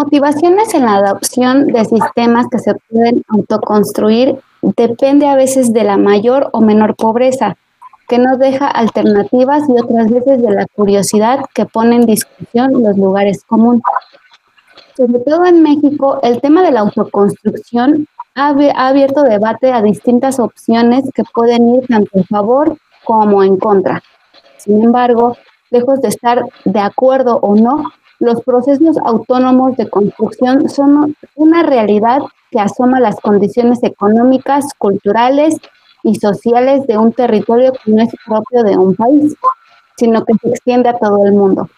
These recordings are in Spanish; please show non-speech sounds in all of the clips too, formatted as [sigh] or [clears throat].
motivaciones en la adopción de sistemas que se pueden autoconstruir depende a veces de la mayor o menor pobreza, que no deja alternativas y otras veces de la curiosidad que pone en discusión los lugares comunes. Sobre todo en México, el tema de la autoconstrucción ha, abierto debate a distintas opciones que pueden ir tanto en favor como en contra. Sin embargo, lejos de estar de acuerdo o no, los procesos autónomos de construcción son una realidad que asoma las condiciones económicas, culturales y sociales de un territorio que no es propio de un país, sino que se extiende a todo el mundo.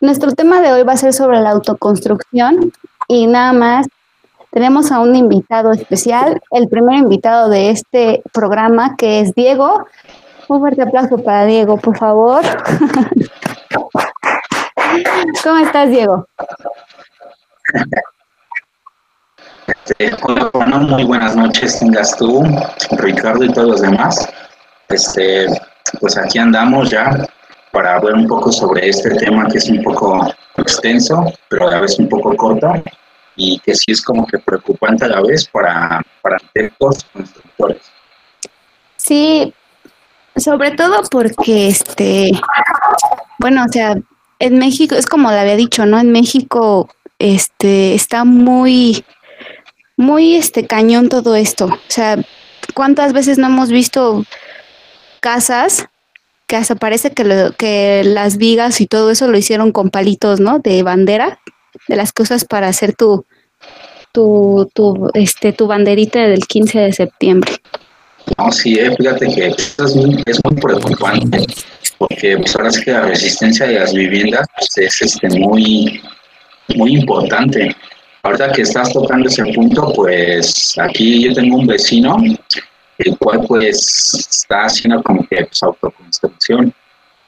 Nuestro tema de hoy va a ser sobre la autoconstrucción y nada más tenemos a un invitado especial, el primer invitado de este programa que es Diego. Un fuerte aplauso para Diego, por favor. [laughs] ¿Cómo estás, Diego? Bueno, muy buenas noches tengas tú, Ricardo y todos los demás. Este, pues aquí andamos ya para hablar un poco sobre este tema que es un poco extenso, pero a la vez un poco corto y que sí es como que preocupante a la vez para, para los constructores. Sí, sobre todo porque este, bueno, o sea, en México, es como le había dicho, ¿no? En México, este, está muy muy este cañón todo esto. O sea, ¿cuántas veces no hemos visto casas que hasta parece que, que las vigas y todo eso lo hicieron con palitos, ¿no? De bandera, de las cosas para hacer tu, tu, tu, este, tu banderita del 15 de septiembre. No, sí, fíjate que es muy, es muy preocupante, porque pues, que la resistencia de las viviendas pues, es este, muy, muy importante. Ahorita que estás tocando ese punto, pues aquí yo tengo un vecino, el cual pues está haciendo como que pues, autoconstrucción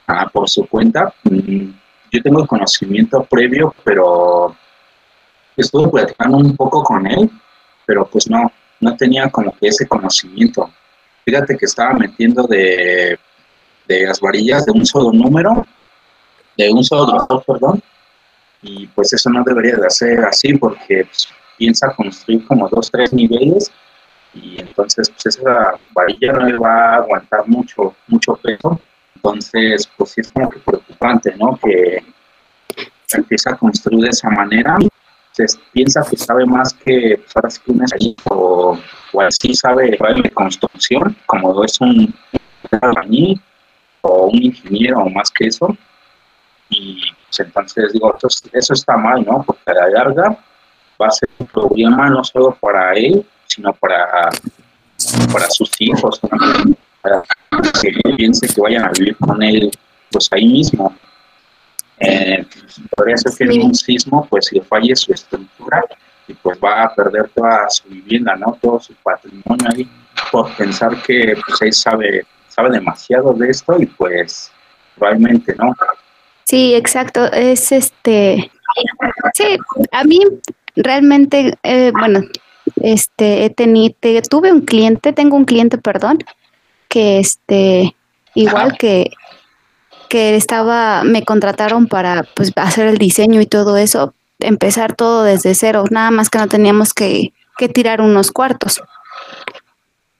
ah, por su cuenta. Mm, yo tengo conocimiento previo, pero estuve platicando un poco con él, pero pues no, no tenía como que ese conocimiento. Fíjate que estaba metiendo de, de las varillas de un solo número, de un solo grosor, perdón, y pues eso no debería de ser así porque pues, piensa construir como dos, tres niveles y entonces pues esa varilla no le va a aguantar mucho, mucho peso. Entonces, pues sí es como que preocupante, ¿no? Que empieza a construir de esa manera. Se piensa que sabe más que, pues ahora sí que un o, o así sabe de construcción, como es un albañil o un ingeniero o más que eso. Y pues, entonces digo, eso, está mal, ¿no? Porque a la larga va a ser un problema no solo para él, sino para, para sus hijos, para que piense que vayan a vivir con él, pues ahí mismo. Eh, podría ser que en un sismo, pues le falle su estructura y pues va a perder toda su vivienda, ¿no? Todo su patrimonio ahí, por pensar que pues él sabe, sabe demasiado de esto y pues probablemente, ¿no? Sí, exacto. Es este. Sí, a mí realmente, eh, bueno, este, he tenido, tuve un cliente, tengo un cliente, perdón, que este, igual que, que estaba, me contrataron para pues hacer el diseño y todo eso, empezar todo desde cero, nada más que no teníamos que, que tirar unos cuartos.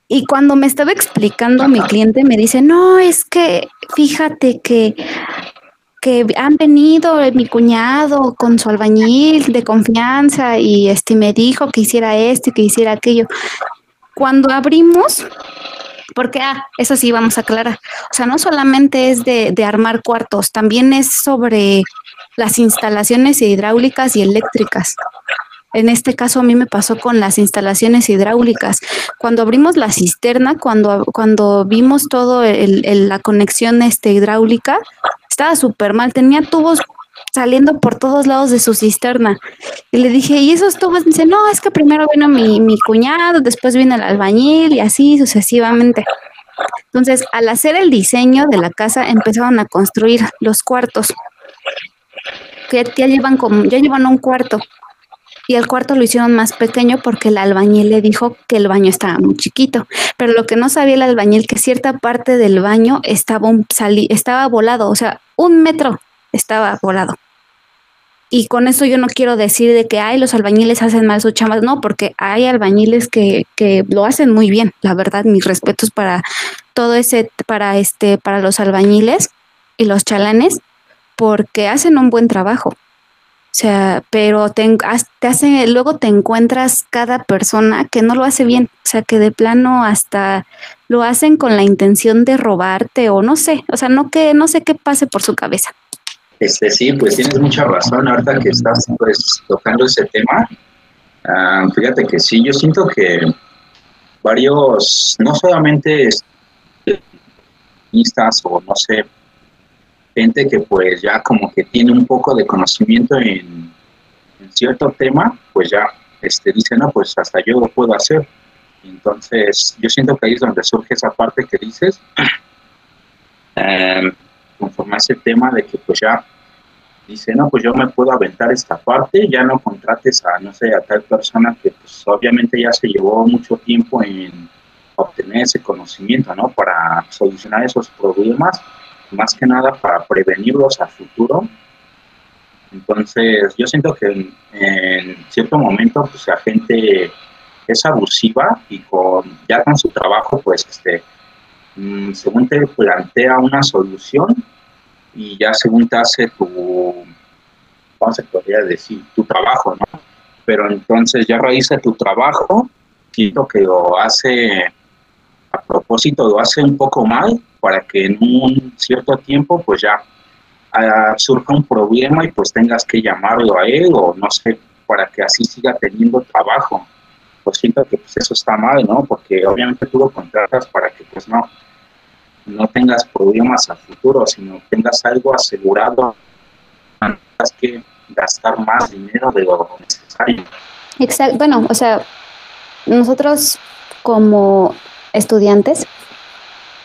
Y cuando me estaba explicando mi cliente, me dice, no, es que fíjate que que han venido mi cuñado con su albañil de confianza y este me dijo que hiciera esto y que hiciera aquello. Cuando abrimos, porque, ah, eso sí, vamos a aclarar, o sea, no solamente es de, de armar cuartos, también es sobre las instalaciones hidráulicas y eléctricas. En este caso a mí me pasó con las instalaciones hidráulicas. Cuando abrimos la cisterna, cuando, cuando vimos todo el, la conexión este, hidráulica, estaba súper mal, tenía tubos saliendo por todos lados de su cisterna. Y le dije, ¿y esos tubos? dice, no, es que primero vino mi, mi cuñado, después vino el albañil y así sucesivamente. Entonces, al hacer el diseño de la casa, empezaron a construir los cuartos. Que ya llevan como, ya llevan un cuarto. Y el cuarto lo hicieron más pequeño porque el albañil le dijo que el baño estaba muy chiquito. Pero lo que no sabía el albañil que cierta parte del baño estaba, volado, o sea, un metro estaba volado. Y con eso yo no quiero decir de que, ay, los albañiles hacen mal sus chamas, no, porque hay albañiles que, que lo hacen muy bien, la verdad, mis respetos para todo ese, para este, para los albañiles y los chalanes, porque hacen un buen trabajo. O sea, pero te, te hace, luego te encuentras cada persona que no lo hace bien, o sea, que de plano hasta lo hacen con la intención de robarte o no sé, o sea, no que no sé qué pase por su cabeza. Este sí, pues tienes mucha razón ahorita que estás pues tocando ese tema. Ah, fíjate que sí, yo siento que varios, no solamente o no sé, gente que pues ya como que tiene un poco de conocimiento en, cierto tema, pues ya este, dice, no, pues hasta yo lo puedo hacer. Entonces, yo siento que ahí es donde surge esa parte que dices, eh, [clears throat] conforme a ese tema de que pues ya dice, no, pues yo me puedo aventar esta parte, ya no contrates a, no sé, a tal persona que pues obviamente ya se llevó mucho tiempo en obtener ese conocimiento, ¿no? Para solucionar esos problemas más que nada para prevenirlos a futuro. Entonces, yo siento que en, cierto momento, pues la gente es abusiva y con ya con su trabajo, pues, este, mm, según te plantea una solución y ya según te hace tu, ¿cómo se podría decir? Tu trabajo, ¿no? Pero entonces ya realiza tu trabajo, siento que lo hace a propósito, lo hace un poco mal para que en un cierto tiempo pues ya uh, surja un problema y pues tengas que llamarlo a él o no sé, para que así siga teniendo trabajo. Pues siento que pues eso está mal, ¿no? Porque obviamente tú lo contratas para que pues no, no tengas problemas a futuro, sino tengas algo asegurado, tengas que gastar más dinero de lo necesario. Exacto, bueno, o sea, nosotros como estudiantes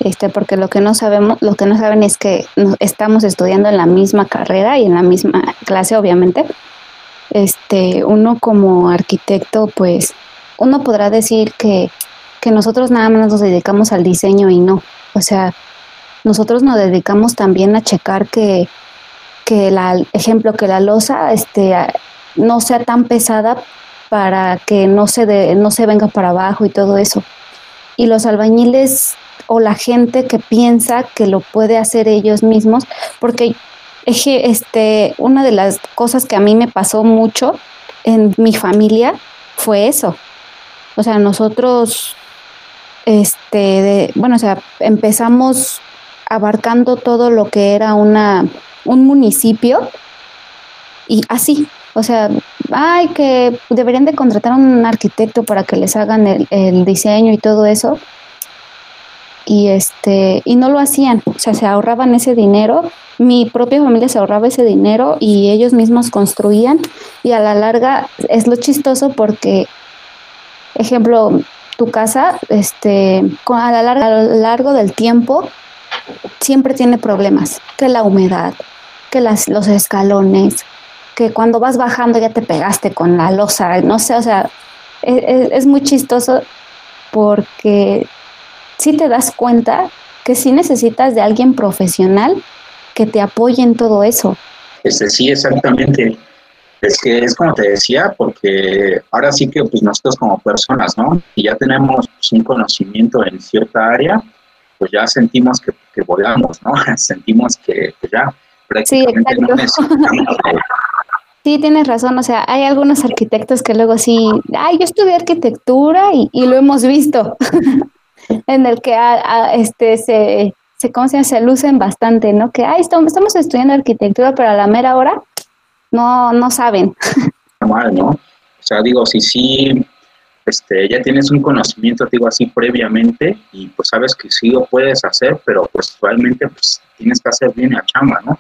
este, porque lo que no sabemos, lo que no saben es que estamos estudiando en la misma carrera y en la misma clase, obviamente. Este, uno como arquitecto, pues, uno podrá decir que, que nosotros nada más nos dedicamos al diseño y no. O sea, nosotros nos dedicamos también a checar que, que la, ejemplo, que la losa este, no sea tan pesada para que no se, de, no se venga para abajo y todo eso. Y los albañiles o la gente que piensa que lo puede hacer ellos mismos, porque este, una de las cosas que a mí me pasó mucho en mi familia fue eso. O sea, nosotros, este, bueno, o sea, empezamos abarcando todo lo que era una, un municipio y así, o sea, ay, que deberían de contratar a un arquitecto para que les hagan el, el diseño y todo eso y este y no lo hacían, o sea, se ahorraban ese dinero, mi propia familia se ahorraba ese dinero y ellos mismos construían. Y a la larga es lo chistoso porque ejemplo, tu casa este a la larga a lo largo del tiempo siempre tiene problemas, que la humedad, que las, los escalones, que cuando vas bajando ya te pegaste con la losa, no sé, o sea, es, e, es muy chistoso porque sí te das cuenta que sí necesitas de alguien profesional que te apoye en todo eso. Este, sí, exactamente. Es que es como te decía, porque ahora sí que pues nosotros como personas, ¿no? Y ya tenemos pues, un conocimiento en cierta área, pues ya sentimos que, que volamos, ¿no? [laughs] sentimos que pues, ya prácticamente sí, no necesitamos [laughs] Sí, tienes razón. O sea, hay algunos arquitectos que luego sí, ay, yo estudié arquitectura y, y lo hemos visto. [laughs] en el que este, se, se, ¿cómo se, lucen bastante, ¿no? Que, ay, estamos, estudiando arquitectura, pero a la mera hora no, no saben. Mal, ¿no? O sea, digo, si sí, este, ya tienes un conocimiento, digo así, previamente, y pues sabes que sí lo puedes hacer, pero pues realmente pues tienes que hacer bien la chamba, ¿no?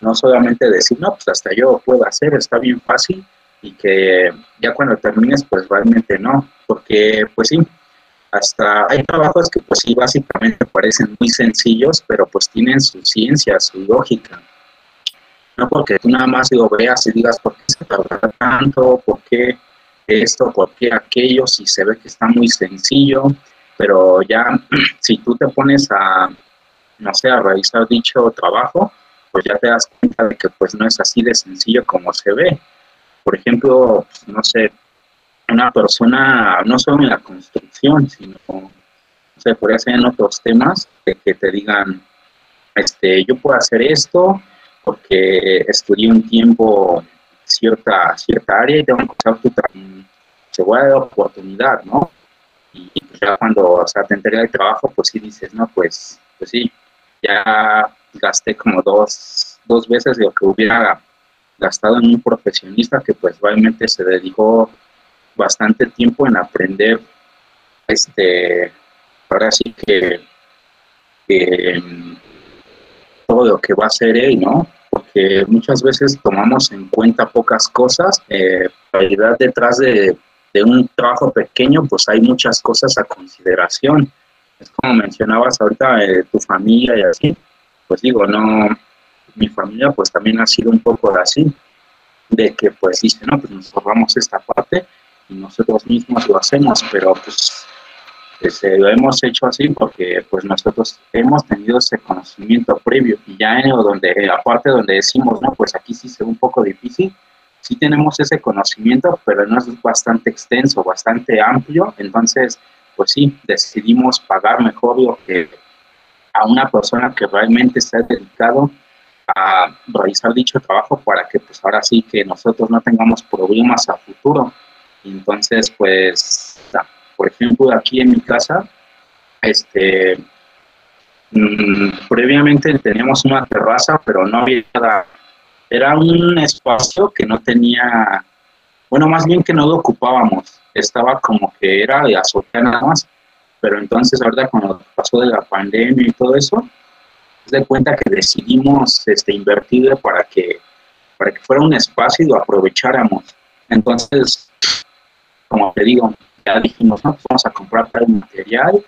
No solamente decir, no, pues hasta yo puedo hacer, está bien fácil, y que ya cuando termines, pues realmente no, porque pues sí, hasta hay trabajos que pues sí básicamente parecen muy sencillos, pero pues tienen su ciencia, su lógica. No porque tú nada más lo veas y digas por qué se tarda tanto, por qué esto, por qué aquello, si se ve que está muy sencillo, pero ya [clears throat] si tú te pones a, no sé, a realizar dicho trabajo, pues ya te das cuenta de que pues no es así de sencillo como se ve. Por ejemplo, pues, no sé, una persona, no solo en la construcción, sino, no sé, podría ser en otros temas, de que te digan, este, yo puedo hacer esto porque estudié un tiempo cierta, cierta área y tengo que tu se voy a dar oportunidad, ¿no? Y pues ya cuando o sea, te entrega el trabajo, pues sí dices, no, pues, pues sí, ya gasté como dos, dos veces lo que hubiera gastado en un profesionista que pues realmente se dedicó bastante tiempo en aprender este ahora sí que, todo lo que va a hacer él, ¿no? Porque muchas veces tomamos en cuenta pocas cosas, eh, en realidad detrás de, un trabajo pequeño pues hay muchas cosas a consideración. Es como mencionabas ahorita, eh, tu familia y así, pues digo, no, mi familia pues también ha sido un poco así, de que pues dice, no, pues nos ahorramos esta parte nosotros mismos lo hacemos, pero pues, pues lo hemos hecho así porque pues nosotros hemos tenido ese conocimiento previo y ya en donde, la parte donde decimos, no, pues aquí sí se ve un poco difícil, sí tenemos ese conocimiento, pero no es bastante extenso, bastante amplio, entonces pues sí, decidimos pagar mejor lo que a una persona que realmente está dedicado a realizar dicho trabajo para que pues ahora sí que nosotros no tengamos problemas a futuro. Entonces, pues, por ejemplo, aquí en mi casa, este, mm, previamente teníamos una terraza, pero no había nada. Era un espacio que no tenía, bueno, más bien que no lo ocupábamos. Estaba como que era de azotea nada más. Pero entonces, ahorita cuando pasó de la pandemia y todo eso, de cuenta que decidimos este, invertir para que, para que fuera un espacio y lo aprovecháramos. Entonces, como te digo, ya dijimos, no, vamos a comprar tal material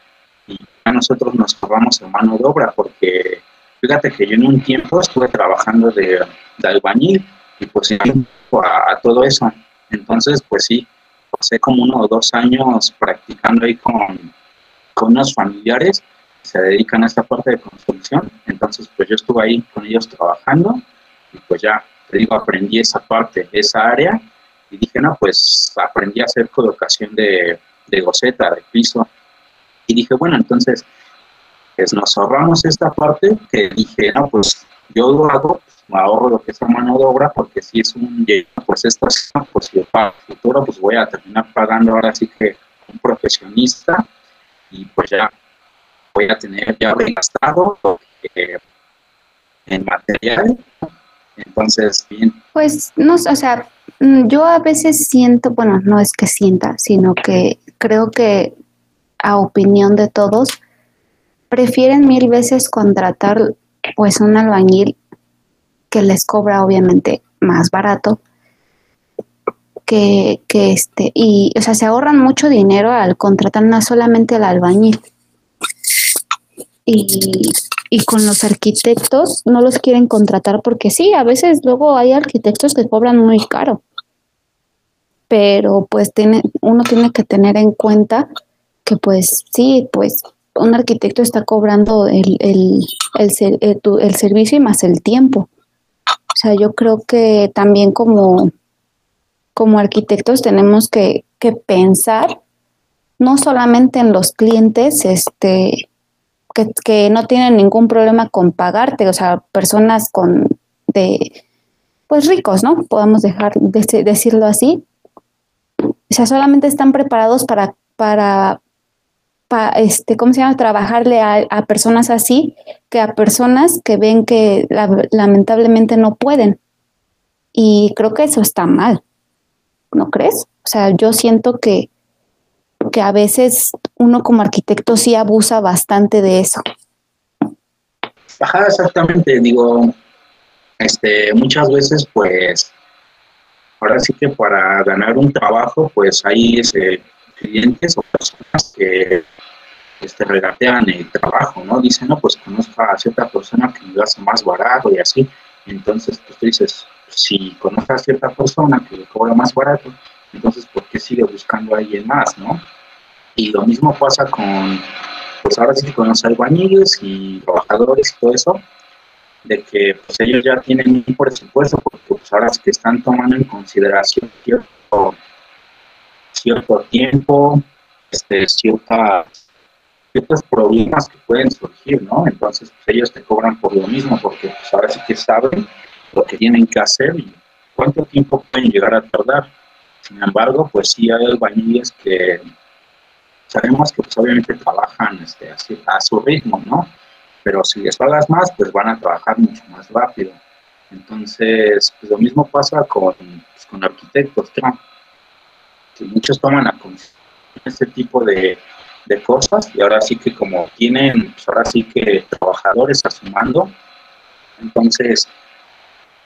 y ya nosotros nos ahorramos en mano de obra porque fíjate que yo en un tiempo estuve trabajando de, albañil y pues a, a todo eso. Entonces, pues sí, pasé como uno o dos años practicando ahí con, con unos familiares se dedican a esta parte de construcción. Entonces, pues yo estuve ahí con ellos trabajando y pues ya, te digo, aprendí esa parte, esa área no, pues aprendí a hacer colocación de, de goceta, de piso. Y dije, bueno, entonces, pues nos ahorramos esta parte que dije, no, pues yo lo hago, pues, me ahorro lo que es la mano de obra, porque si es un pues esto, pues si para el futuro, pues voy a terminar pagando ahora sí que un profesionista y pues ya voy a tener ya gastado eh, en material. Entonces, bien. Pues no, o sea, yo a veces siento, bueno, no es que sienta, sino que creo que a opinión de todos, prefieren mil veces contratar pues un albañil que les cobra obviamente más barato que, que este, y o sea, se ahorran mucho dinero al contratar no solamente al albañil, y, y con los arquitectos no los quieren contratar porque sí, a veces luego hay arquitectos que cobran muy caro, pero pues tiene, uno tiene que tener en cuenta que pues sí, pues un arquitecto está cobrando el, el, el, el, el servicio y más el tiempo. O sea, yo creo que también como, como arquitectos tenemos que, que pensar no solamente en los clientes, este, que, no tienen ningún problema con pagarte, o sea, personas con de pues ricos, ¿no? Podemos dejar de, decirlo así. O sea, solamente están preparados para, para, este, ¿cómo se llama? Trabajarle a, personas así que a personas que ven que lamentablemente no pueden. Y creo que eso está mal, ¿no crees? O sea, yo siento que, que a veces uno como arquitecto sí abusa bastante de eso. Ajá, exactamente. Digo, este, muchas veces, pues, ahora sí que para ganar un trabajo, pues hay ese, clientes o personas que este, regatean el trabajo, ¿no? Dicen, no, pues conozco a cierta persona que me lo hace más barato y así. Entonces, pues tú dices, si conozco a cierta persona que le cobra más barato, entonces, ¿por qué sigue buscando a alguien más, no? Y lo mismo pasa con, pues ahora sí con los albañiles y trabajadores y todo eso. de que pues, ellos ya tienen un presupuesto, porque pues, ahora es que están tomando en consideración cierto, cierto tiempo, este, ciertas, ciertos problemas que pueden surgir, ¿no? Entonces pues, ellos te cobran por lo mismo, porque pues, ahora sí que saben lo que tienen que hacer y cuánto tiempo pueden llegar a tardar. Sin embargo, pues sí hay albañiles que sabemos que pues, obviamente trabajan este, a su ritmo, ¿no? pero si les pagas más, pues van a trabajar mucho más rápido. Entonces, pues lo mismo pasa con, pues, con arquitectos, que muchos toman a este tipo de, de, cosas y ahora sí que como tienen, pues ahora sí que trabajadores a entonces,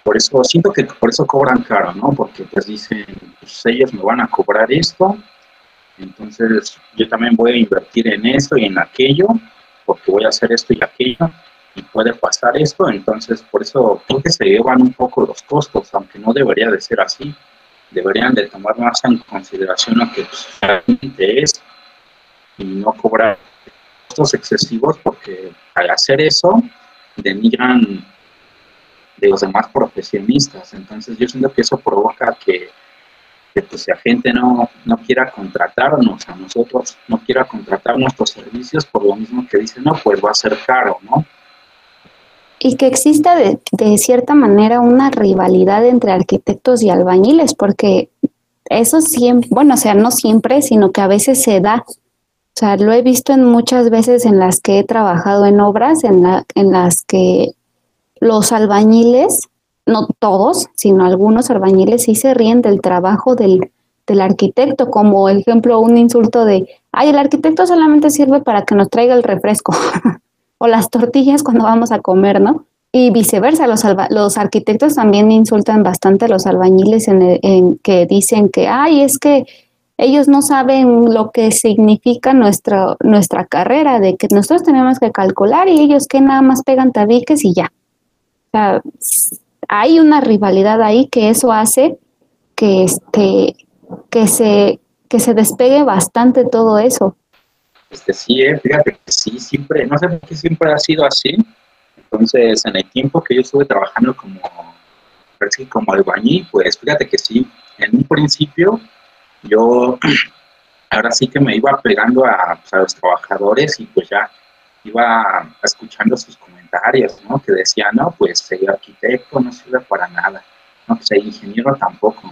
por eso, siento que por eso cobran caro, ¿no? Porque pues dicen, pues ellos me van a cobrar esto, entonces yo también voy a invertir en esto y en aquello, porque voy a hacer esto y aquello y puede pasar esto, entonces por eso creo que se llevan un poco los costos, aunque no debería de ser así, deberían de tomar más en consideración lo que realmente es y no cobrar costos excesivos porque al hacer eso denigran de los demás profesionistas, entonces yo siento que eso provoca que que pues la gente no, no quiera contratarnos a nosotros, no quiera contratar nuestros servicios por lo mismo que dicen, no, pues va a ser caro, ¿no? Y que exista de, de cierta manera una rivalidad entre arquitectos y albañiles, porque eso siempre, bueno, o sea, no siempre, sino que a veces se da. O sea, lo he visto en muchas veces en las que he trabajado en obras, en, la, en las que los albañiles no todos, sino algunos albañiles sí se ríen del trabajo del, del arquitecto, como ejemplo un insulto de, ay, el arquitecto solamente sirve para que nos traiga el refresco [laughs] o las tortillas cuando vamos a comer, ¿no? Y viceversa, los, los arquitectos también insultan bastante a los albañiles en, en, que dicen que, ay, es que ellos no saben lo que significa nuestra, nuestra carrera, de que nosotros tenemos que calcular y ellos que nada más pegan tabiques y ya. O sea, hay una rivalidad ahí que eso hace que, este, que, se, que se despegue bastante todo eso. Este, sí, eh, fíjate que sí, siempre, no sé por qué siempre ha sido así. Entonces, en el tiempo que yo estuve trabajando como, como albañil, pues fíjate que sí, en un principio yo [clears throat] ahora sí que me iba pegando a, pues, a los trabajadores y pues ya iba escuchando sus comentarios, ¿no? Que decían, no, pues el arquitecto no sirve para nada, no, pues ingeniero tampoco.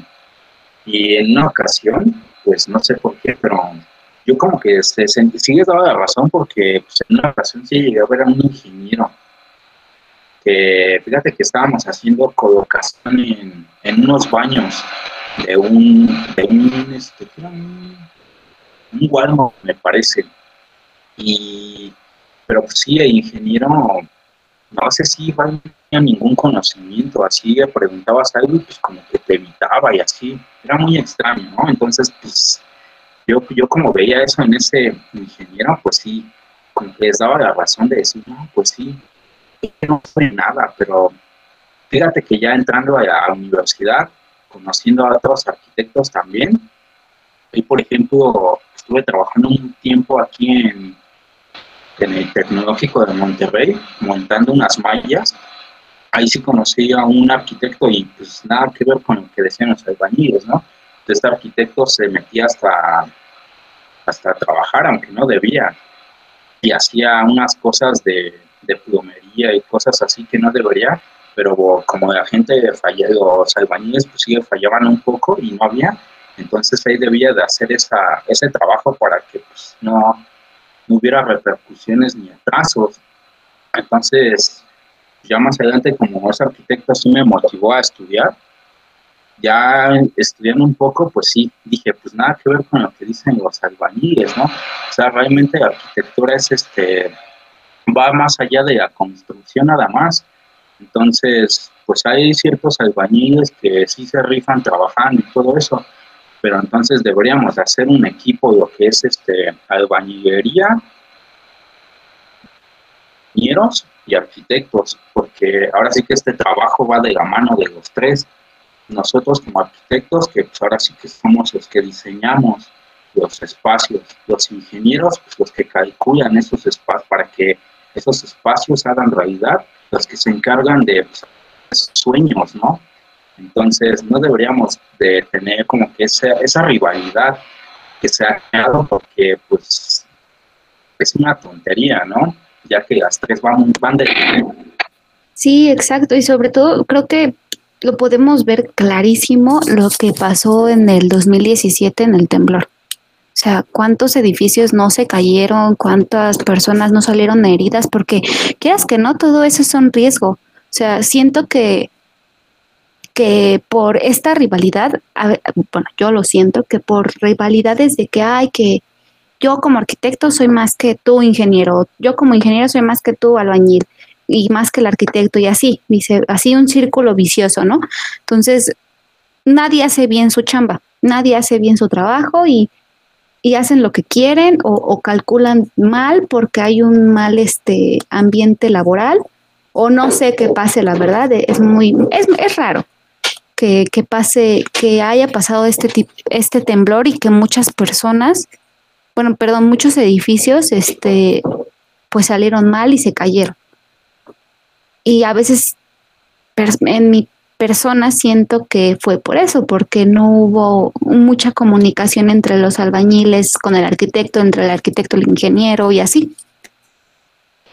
Y en una ocasión, pues no sé por qué, pero yo como que se, sigue dando la razón porque pues, en una ocasión sí llegué a ver a un ingeniero que, fíjate que estábamos haciendo colocación en, unos baños de un, de un, este, un, un Walmart, me parece. Y pero pues sí, el ingeniero, no sé si igual no tenía ningún conocimiento, así le preguntabas algo y pues como que te evitaba y así, era muy extraño, ¿no? Entonces, pues yo, yo como veía eso en ese ingeniero, pues sí, como que les daba la razón de decir, no, pues sí, no fue nada, pero fíjate que ya entrando a la universidad, conociendo a otros arquitectos también, y por ejemplo, estuve trabajando un tiempo aquí en en el Tecnológico de Monterrey, montando unas mallas. Ahí sí conocí a un arquitecto y pues nada que ver con lo que decían los albañiles, ¿no? Este arquitecto se metía hasta, hasta trabajar, aunque no debía, y hacía unas cosas de, de plomería y cosas así que no debería, pero como la gente falló, los albañiles pues sí fallaban un poco y no había, entonces ahí debía de hacer esa, ese trabajo para que pues no, no hubiera repercusiones ni atrasos. Entonces, ya más adelante, como ese arquitecto, sí me motivó a estudiar. Ya estudiando un poco, pues sí, dije, pues nada que ver con lo que dicen los albañiles, ¿no? O sea, realmente la arquitectura es este, va más allá de la construcción nada más. Entonces, pues hay ciertos albañiles que sí se rifan trabajando y todo eso, pero entonces deberíamos hacer un equipo lo que es este albañilería, ingenieros y arquitectos, porque ahora sí que este trabajo va de la mano de los tres. Nosotros como arquitectos, que pues ahora sí que somos los que diseñamos los espacios, los ingenieros, pues los que calculan esos espacios para que esos espacios hagan realidad los que se encargan de pues, sueños, ¿no? Entonces no deberíamos de tener como que esa, esa rivalidad que se ha creado porque pues es una tontería, ¿no? Ya que las tres van, van de... Sí, exacto. Y sobre todo creo que lo podemos ver clarísimo lo que pasó en el 2017 en el temblor. O sea, cuántos edificios no se cayeron, cuántas personas no salieron heridas, porque quieras que no, todo eso es un riesgo. O sea, siento que, que por esta rivalidad, bueno, yo lo siento, que por rivalidades de que hay que yo como arquitecto soy más que tú ingeniero, yo como ingeniero soy más que tú albañil y más que el arquitecto y así, dice, así un círculo vicioso, ¿no? Entonces, nadie hace bien su chamba, nadie hace bien su trabajo y y hacen lo que quieren o, calculan mal porque hay un mal este ambiente laboral o no sé qué pase, la verdad, es muy, es, es raro que, que, pase, que haya pasado este este temblor y que muchas personas, bueno, perdón, muchos edificios, este, pues salieron mal y se cayeron. Y a veces, en mi personas siento que fue por eso, porque no hubo mucha comunicación entre los albañiles con el arquitecto, entre el arquitecto el ingeniero y así.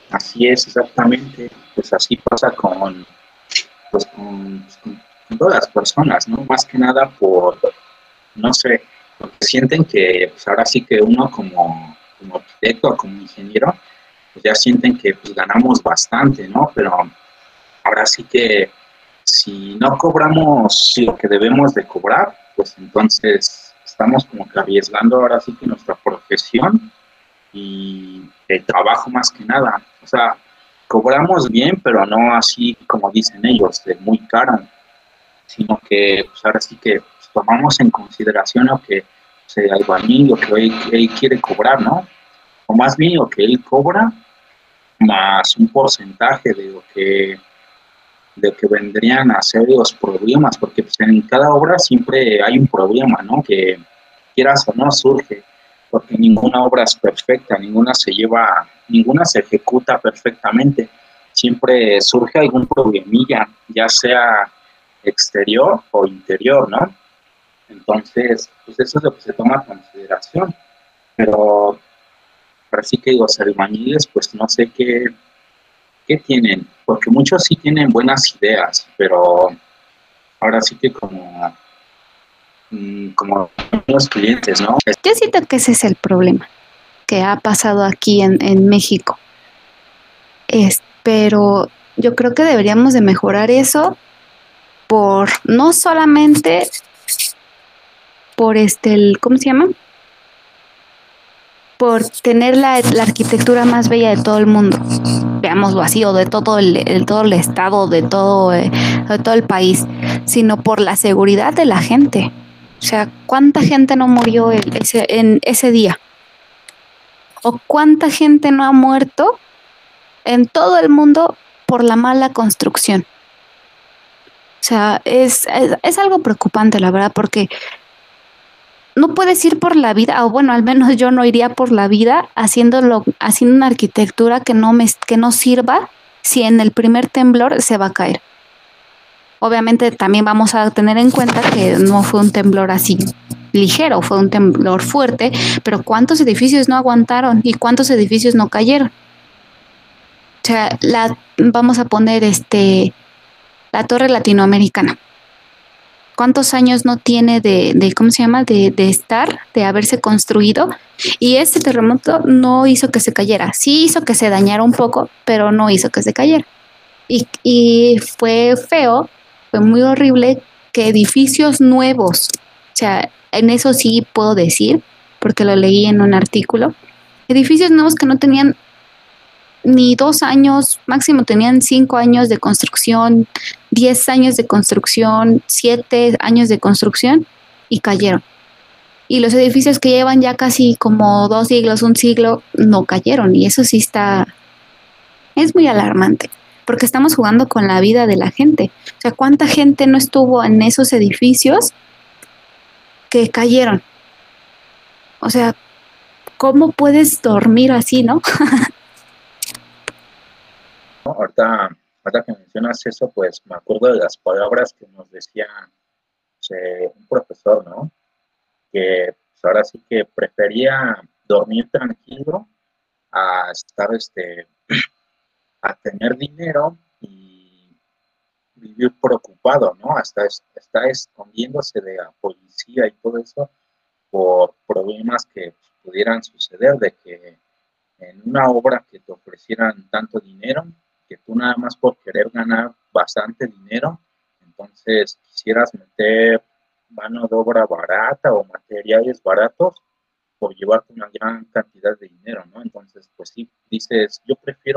Así es, exactamente. Pues así pasa con, pues con, todas las personas, ¿no? Más que nada por, no sé, porque sienten que pues ahora sí que uno como, como arquitecto como ingeniero, pues ya sienten que pues ganamos bastante, ¿no? Pero ahora sí que si no cobramos lo que debemos de cobrar, pues entonces estamos como que arriesgando ahora sí que nuestra profesión y el trabajo más que nada. O sea, cobramos bien, pero no así como dicen ellos, de muy caro, sino que pues ahora sí que pues, tomamos en consideración lo que se pues, albañil, lo que él, quiere cobrar, ¿no? O más bien lo que él cobra, más un porcentaje de lo que de que vendrían a ser los problemas, porque pues, en cada obra siempre hay un problema, ¿no? Que quieras o no surge, porque ninguna obra es perfecta, ninguna se lleva, ninguna se ejecuta perfectamente, siempre surge algún problemilla, ya sea exterior o interior, ¿no? Entonces, pues eso es lo que se toma en consideración, pero así que los albañiles, pues no sé qué, qué tienen, porque muchos sí tienen buenas ideas, pero ahora sí que como, mm, como los clientes, ¿no? Yo siento que ese es el problema que ha pasado aquí en, en México. Es, pero yo creo que deberíamos de mejorar eso por no solamente por este el ¿cómo se llama? por tener la, arquitectura más bella de todo el mundo, veámoslo así, o de todo el, todo el estado, de todo, eh, de todo el país, sino por la seguridad de la gente. O sea, ¿cuánta gente no murió en ese día? ¿O cuánta gente no ha muerto en todo el mundo por la mala construcción? Sea, es, es, es algo preocupante, la verdad, porque no puedes ir por la vida, o bueno, al menos yo no iría por la vida haciéndolo, haciendo una arquitectura que no me, que no sirva si en el primer temblor se va a caer. Obviamente también vamos a tener en cuenta que no fue un temblor así ligero, fue un temblor fuerte, pero ¿cuántos edificios no aguantaron y cuántos edificios no cayeron? O sea, la, vamos a poner este la torre latinoamericana cuántos años no tiene de, ¿cómo se llama?, de, estar, de haberse construido. Y este terremoto no hizo que se cayera. Sí hizo que se dañara un poco, pero no hizo que se cayera. Y, y fue feo, fue muy horrible que edificios nuevos, o sea, en eso sí puedo decir, porque lo leí en un artículo, edificios nuevos que no tenían ni dos años, máximo tenían cinco años de construcción, diez años de construcción, siete años de construcción y cayeron. Y los edificios que llevan ya casi como dos siglos, un siglo, no cayeron. Y eso sí está, es muy alarmante, porque estamos jugando con la vida de la gente. O sea, ¿cuánta gente no estuvo en esos edificios que cayeron? O sea, ¿cómo puedes dormir así, no? [laughs] Ahorita, mencionas eso, pues me acuerdo de las palabras que nos decía un profesor, ¿no? Que pues, ahora sí que prefería dormir tranquilo a estar, este, [clears throat] a tener dinero y vivir preocupado, ¿no? Hasta está escondiéndose de la policía y todo eso por problemas que pudieran suceder, de que en una obra que te ofrecieran tanto dinero, que tú nada más por querer ganar bastante dinero, entonces quisieras meter mano de obra barata o materiales baratos por llevarte una gran cantidad de dinero, ¿no? Entonces, pues sí, dices, yo prefiero